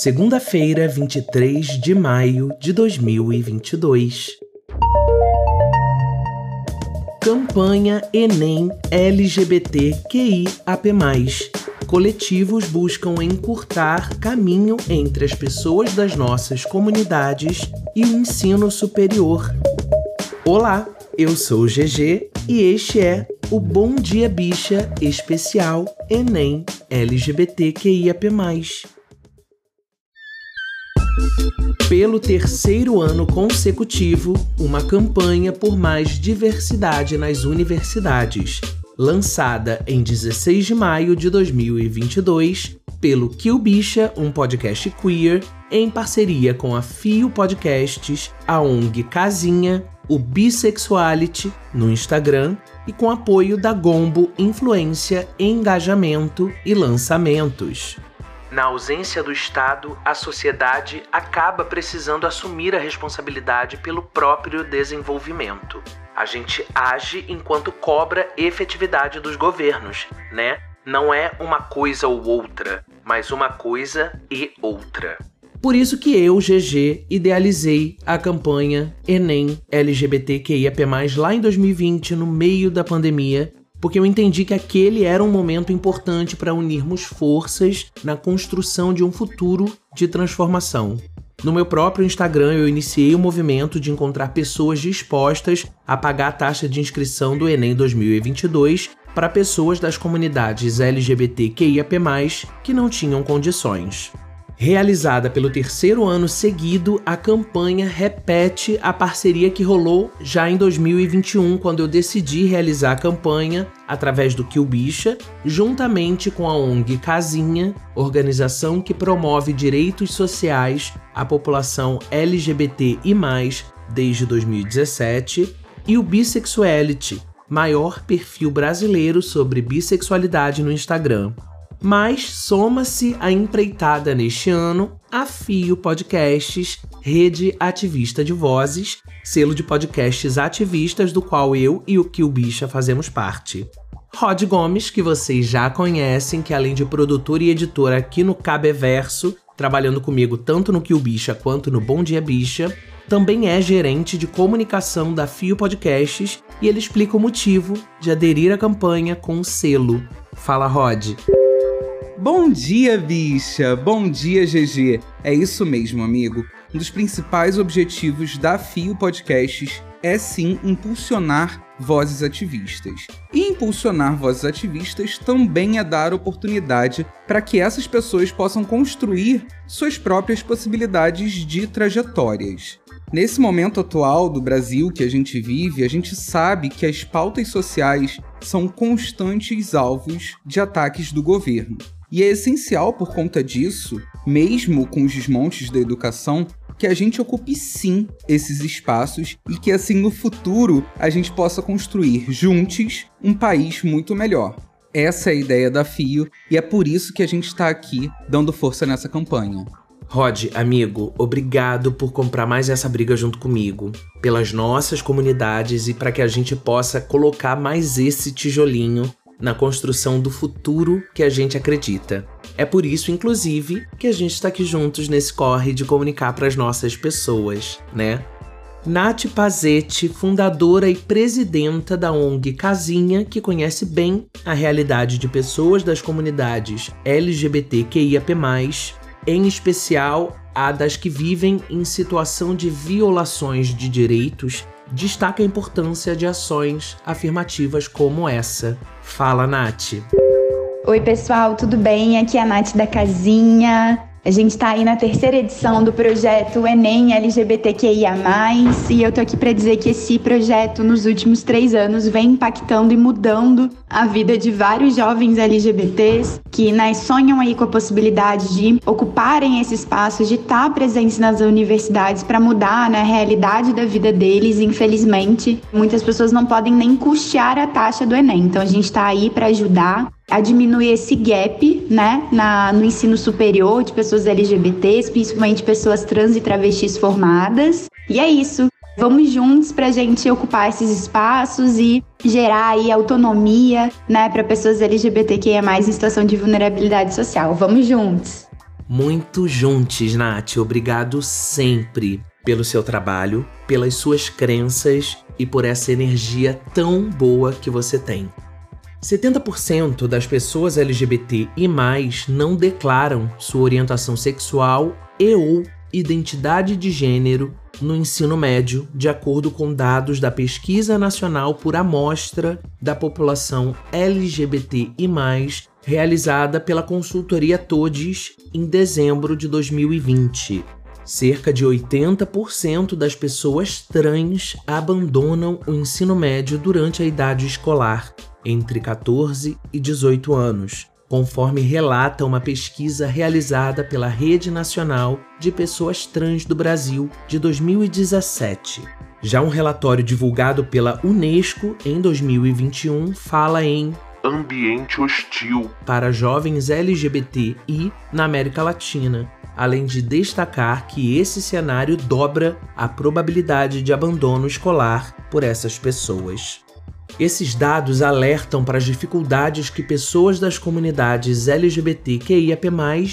Segunda-feira, 23 de maio de 2022. Campanha Enem LGBTQIAP+. Coletivos buscam encurtar caminho entre as pessoas das nossas comunidades e o ensino superior. Olá, eu sou GG e este é o Bom Dia Bicha especial Enem LGBTQIAP+. Pelo terceiro ano consecutivo, uma campanha por mais diversidade nas universidades, lançada em 16 de maio de 2022 pelo Kill Bicha, um podcast queer, em parceria com a Fio Podcasts, a ONG Casinha, o Bisexuality no Instagram e com apoio da Gombo Influência, Engajamento e Lançamentos. Na ausência do Estado, a sociedade acaba precisando assumir a responsabilidade pelo próprio desenvolvimento. A gente age enquanto cobra efetividade dos governos, né? Não é uma coisa ou outra, mas uma coisa e outra. Por isso que eu, GG, idealizei a campanha Enem LGBTQIAP+, lá em 2020, no meio da pandemia, porque eu entendi que aquele era um momento importante para unirmos forças na construção de um futuro de transformação. No meu próprio Instagram, eu iniciei o movimento de encontrar pessoas dispostas a pagar a taxa de inscrição do Enem 2022 para pessoas das comunidades LGBTQIAP+, que não tinham condições. Realizada pelo terceiro ano seguido, a campanha repete a parceria que rolou já em 2021, quando eu decidi realizar a campanha através do Kill Bicha, juntamente com a ONG Casinha, organização que promove direitos sociais à população LGBT e mais desde 2017, e o Bisexuality, maior perfil brasileiro sobre bissexualidade no Instagram. Mas soma-se a empreitada neste ano a Fio Podcasts, rede ativista de vozes, selo de podcasts ativistas do qual eu e o Kill Bicha fazemos parte. Rod Gomes, que vocês já conhecem, que além de produtor e editor aqui no Cabeverso, trabalhando comigo tanto no Kill Bicha quanto no Bom Dia Bicha, também é gerente de comunicação da Fio Podcasts e ele explica o motivo de aderir à campanha com o selo. Fala, Rod. Bom dia, bicha! Bom dia, GG! É isso mesmo, amigo. Um dos principais objetivos da FIO Podcasts é sim impulsionar vozes ativistas. E impulsionar vozes ativistas também é dar oportunidade para que essas pessoas possam construir suas próprias possibilidades de trajetórias. Nesse momento atual do Brasil que a gente vive, a gente sabe que as pautas sociais são constantes alvos de ataques do governo. E é essencial por conta disso, mesmo com os desmontes da educação, que a gente ocupe sim esses espaços e que assim no futuro a gente possa construir juntos um país muito melhor. Essa é a ideia da FIO e é por isso que a gente está aqui dando força nessa campanha. Rod, amigo, obrigado por comprar mais essa briga junto comigo, pelas nossas comunidades e para que a gente possa colocar mais esse tijolinho na construção do futuro que a gente acredita. É por isso, inclusive, que a gente está aqui juntos nesse corre de comunicar para as nossas pessoas, né? Nath Pazetti, fundadora e presidenta da ONG Casinha, que conhece bem a realidade de pessoas das comunidades LGBTQIAP+, em especial a das que vivem em situação de violações de direitos destaca a importância de ações afirmativas como essa. Fala, Nath. Oi, pessoal, tudo bem? Aqui é a Nath da Casinha. A gente está aí na terceira edição do projeto Enem LGBTQIA+, e eu tô aqui para dizer que esse projeto, nos últimos três anos, vem impactando e mudando a vida de vários jovens LGBTs que né, sonham aí com a possibilidade de ocuparem esse espaço, de estar presentes nas universidades para mudar né, a realidade da vida deles. Infelizmente, muitas pessoas não podem nem custear a taxa do Enem. Então, a gente está aí para ajudar a diminuir esse gap, né, na, no ensino superior de pessoas LGBTs, principalmente pessoas trans e travestis formadas. E é isso. Vamos juntos para a gente ocupar esses espaços e gerar aí autonomia, né, para pessoas LGBTQIA+, em situação de vulnerabilidade social. Vamos juntos! Muito juntos, Nath. Obrigado sempre pelo seu trabalho, pelas suas crenças e por essa energia tão boa que você tem. 70% das pessoas LGBT e mais não declaram sua orientação sexual e ou identidade de gênero no ensino médio, de acordo com dados da Pesquisa Nacional por Amostra da População LGBT e mais, realizada pela consultoria Todes em dezembro de 2020. Cerca de 80% das pessoas trans abandonam o ensino médio durante a idade escolar, entre 14 e 18 anos, conforme relata uma pesquisa realizada pela Rede Nacional de Pessoas Trans do Brasil de 2017. Já um relatório divulgado pela Unesco em 2021 fala em ambiente hostil para jovens LGBTI na América Latina, além de destacar que esse cenário dobra a probabilidade de abandono escolar por essas pessoas. Esses dados alertam para as dificuldades que pessoas das comunidades LGBTQIAP+,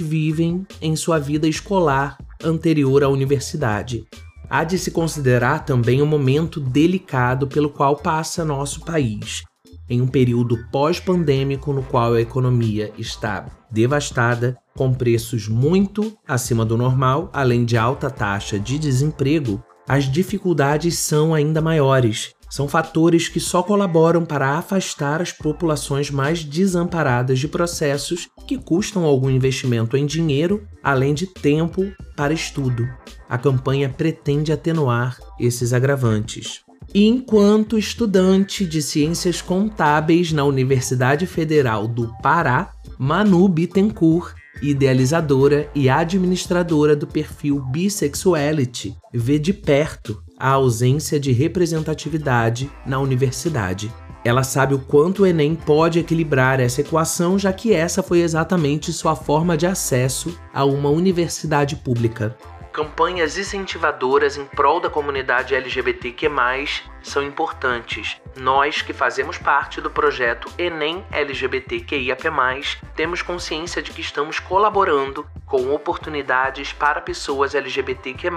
vivem em sua vida escolar anterior à universidade. Há de se considerar também o um momento delicado pelo qual passa nosso país, em um período pós-pandêmico no qual a economia está devastada, com preços muito acima do normal, além de alta taxa de desemprego, as dificuldades são ainda maiores são fatores que só colaboram para afastar as populações mais desamparadas de processos que custam algum investimento em dinheiro, além de tempo para estudo. A campanha pretende atenuar esses agravantes. Enquanto estudante de Ciências Contábeis na Universidade Federal do Pará, Manu Bittencourt idealizadora e administradora do perfil Bisexuality, vê de perto a ausência de representatividade na universidade. Ela sabe o quanto o Enem pode equilibrar essa equação, já que essa foi exatamente sua forma de acesso a uma universidade pública. Campanhas incentivadoras em prol da comunidade LGBTQ+, são importantes. Nós que fazemos parte do projeto Enem LGBTQIAP+, temos consciência de que estamos colaborando com oportunidades para pessoas LGBTQ+,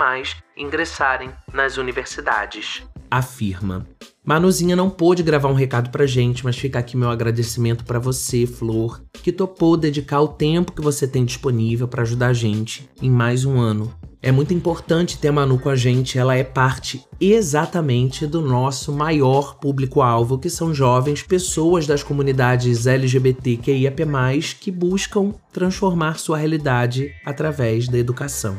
ingressarem nas universidades. Afirma. Manuzinha não pôde gravar um recado pra gente, mas fica aqui meu agradecimento para você, Flor, que topou dedicar o tempo que você tem disponível para ajudar a gente em mais um ano é muito importante ter a Manu com a gente, ela é parte exatamente do nosso maior público-alvo, que são jovens, pessoas das comunidades LGBTQIAP+, que buscam transformar sua realidade através da educação.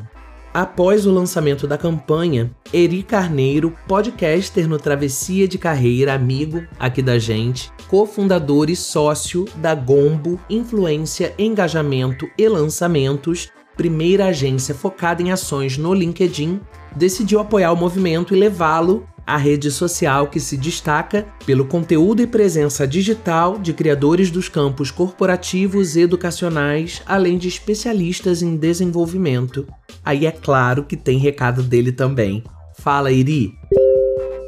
Após o lançamento da campanha, Eri Carneiro, podcaster no Travessia de Carreira, amigo aqui da gente, cofundador e sócio da Gombo Influência, Engajamento e Lançamentos, primeira agência focada em ações no LinkedIn, decidiu apoiar o movimento e levá-lo à rede social que se destaca pelo conteúdo e presença digital de criadores dos campos corporativos e educacionais, além de especialistas em desenvolvimento. Aí é claro que tem recado dele também. Fala, Iri!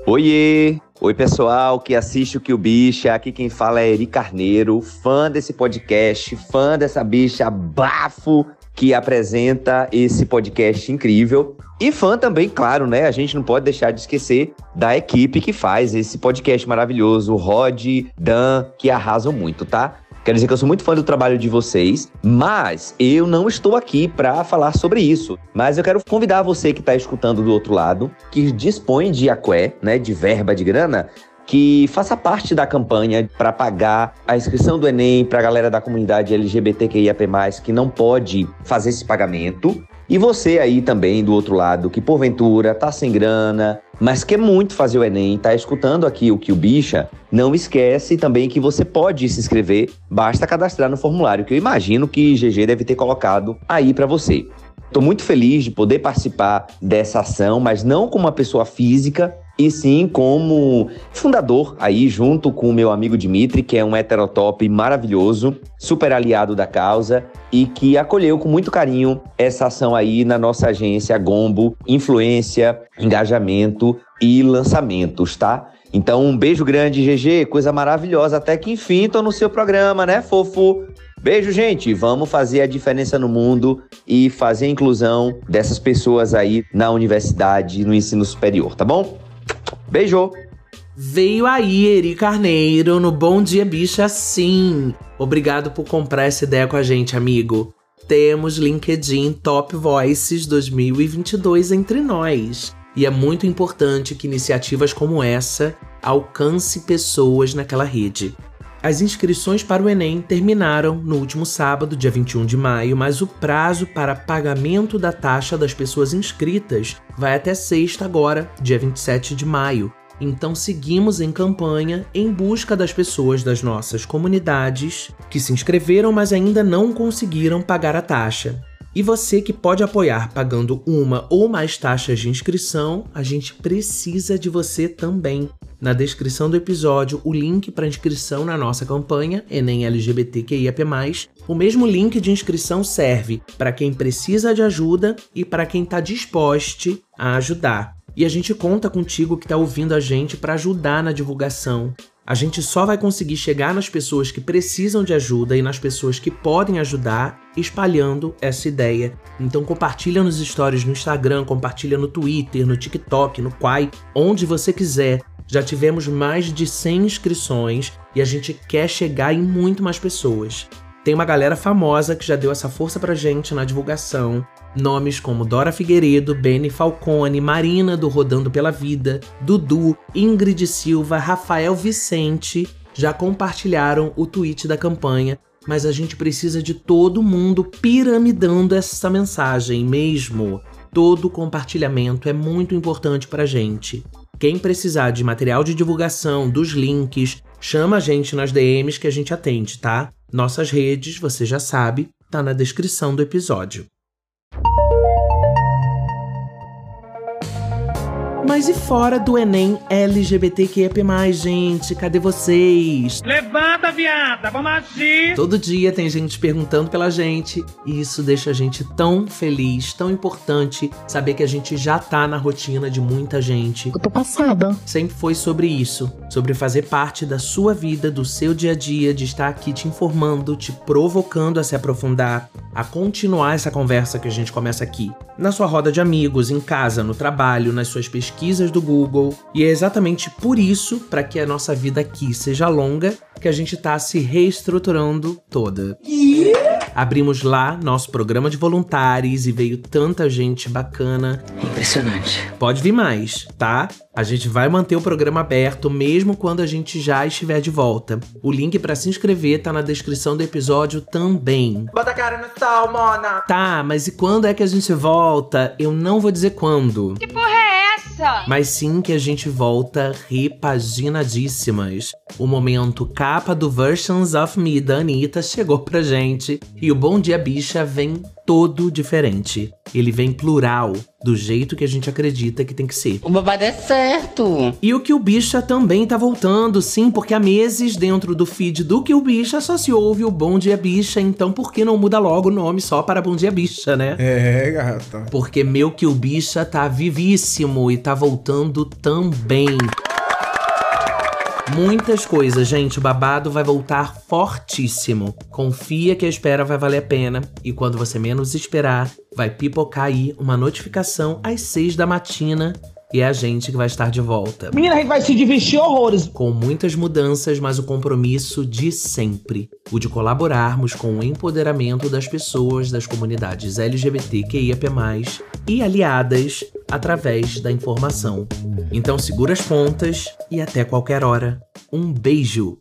Oiê! Oi, pessoal que assiste o Que o Bicha. Aqui quem fala é Eri Carneiro, fã desse podcast, fã dessa bicha bafo que apresenta esse podcast incrível. E fã também, claro, né? A gente não pode deixar de esquecer da equipe que faz esse podcast maravilhoso, Rod, Dan, que arrasam muito, tá? Quero dizer que eu sou muito fã do trabalho de vocês, mas eu não estou aqui para falar sobre isso. Mas eu quero convidar você que está escutando do outro lado, que dispõe de aqué, né, de verba de grana, que faça parte da campanha para pagar a inscrição do Enem para a galera da comunidade LGBTQIAP+, que não pode fazer esse pagamento. E você aí também do outro lado, que porventura tá sem grana, mas quer muito fazer o Enem, tá escutando aqui o que o bicha, não esquece também que você pode se inscrever, basta cadastrar no formulário que eu imagino que GG deve ter colocado aí para você. Estou muito feliz de poder participar dessa ação, mas não como uma pessoa física, e sim como fundador aí junto com o meu amigo Dimitri, que é um heterotop maravilhoso, super aliado da causa e que acolheu com muito carinho essa ação aí na nossa agência Gombo, influência, engajamento e lançamentos, tá? Então, um beijo grande, GG, coisa maravilhosa. Até que enfim tô no seu programa, né, fofo? Beijo, gente. Vamos fazer a diferença no mundo e fazer a inclusão dessas pessoas aí na universidade, no ensino superior, tá bom? Beijo! Veio aí Eri Carneiro no Bom Dia Bicha sim. Obrigado por comprar essa ideia com a gente, amigo. Temos LinkedIn Top Voices 2022 entre nós. E é muito importante que iniciativas como essa alcance pessoas naquela rede. As inscrições para o Enem terminaram no último sábado, dia 21 de maio, mas o prazo para pagamento da taxa das pessoas inscritas vai até sexta agora, dia 27 de maio. Então seguimos em campanha em busca das pessoas das nossas comunidades que se inscreveram, mas ainda não conseguiram pagar a taxa. E você que pode apoiar pagando uma ou mais taxas de inscrição, a gente precisa de você também. Na descrição do episódio, o link para inscrição na nossa campanha Enem LGBTQIAP+. O mesmo link de inscrição serve para quem precisa de ajuda e para quem está disposto a ajudar. E a gente conta contigo que está ouvindo a gente para ajudar na divulgação. A gente só vai conseguir chegar nas pessoas que precisam de ajuda e nas pessoas que podem ajudar espalhando essa ideia. Então compartilha nos stories no Instagram, compartilha no Twitter, no TikTok, no Quai, onde você quiser. Já tivemos mais de 100 inscrições e a gente quer chegar em muito mais pessoas. Tem uma galera famosa que já deu essa força pra gente na divulgação. Nomes como Dora Figueiredo, Beni Falcone, Marina do Rodando pela Vida, Dudu, Ingrid Silva, Rafael Vicente já compartilharam o tweet da campanha, mas a gente precisa de todo mundo piramidando essa mensagem mesmo. Todo compartilhamento é muito importante pra gente. Quem precisar de material de divulgação, dos links, chama a gente nas DMs que a gente atende, tá? Nossas redes, você já sabe, tá na descrição do episódio. Mas e fora do Enem LGBTQIAP+, gente? Cadê vocês? Levanta, viada, vamos agir! Todo dia tem gente perguntando pela gente e isso deixa a gente tão feliz, tão importante saber que a gente já tá na rotina de muita gente. Eu tô passada. Sempre foi sobre isso, sobre fazer parte da sua vida, do seu dia a dia, de estar aqui te informando, te provocando a se aprofundar, a continuar essa conversa que a gente começa aqui. Na sua roda de amigos, em casa, no trabalho, nas suas pesquisas do Google. E é exatamente por isso, para que a nossa vida aqui seja longa, que a gente tá se reestruturando toda. Abrimos lá nosso programa de voluntários e veio tanta gente bacana. Impressionante. Pode vir mais, tá? A gente vai manter o programa aberto mesmo quando a gente já estiver de volta. O link para se inscrever tá na descrição do episódio também. Bota a cara no sol, mona! Tá, mas e quando é que a gente volta? Eu não vou dizer quando. Que porra é essa? Mas sim que a gente volta repaginadíssimas. O momento capa do Versions of Me da Anitta chegou pra gente. E o Bom Dia Bicha vem todo diferente. Ele vem plural, do jeito que a gente acredita que tem que ser. O babado é certo! E o Que o Bicha também tá voltando, sim, porque há meses dentro do feed do Que o Bicha só se ouve o Bom Dia Bicha, então por que não muda logo o nome só para Bom Dia Bicha, né? É, gata. Porque meu Que o Bicha tá vivíssimo e tá voltando também. Muitas coisas, gente. O babado vai voltar fortíssimo. Confia que a espera vai valer a pena. E quando você menos esperar, vai pipocar aí uma notificação às seis da matina. E é a gente que vai estar de volta. Menina, a gente vai se divertir horrores. Com muitas mudanças, mas o compromisso de sempre. O de colaborarmos com o empoderamento das pessoas das comunidades LGBTQIAP+, e aliadas através da informação. Então segura as pontas e até qualquer hora. Um beijo!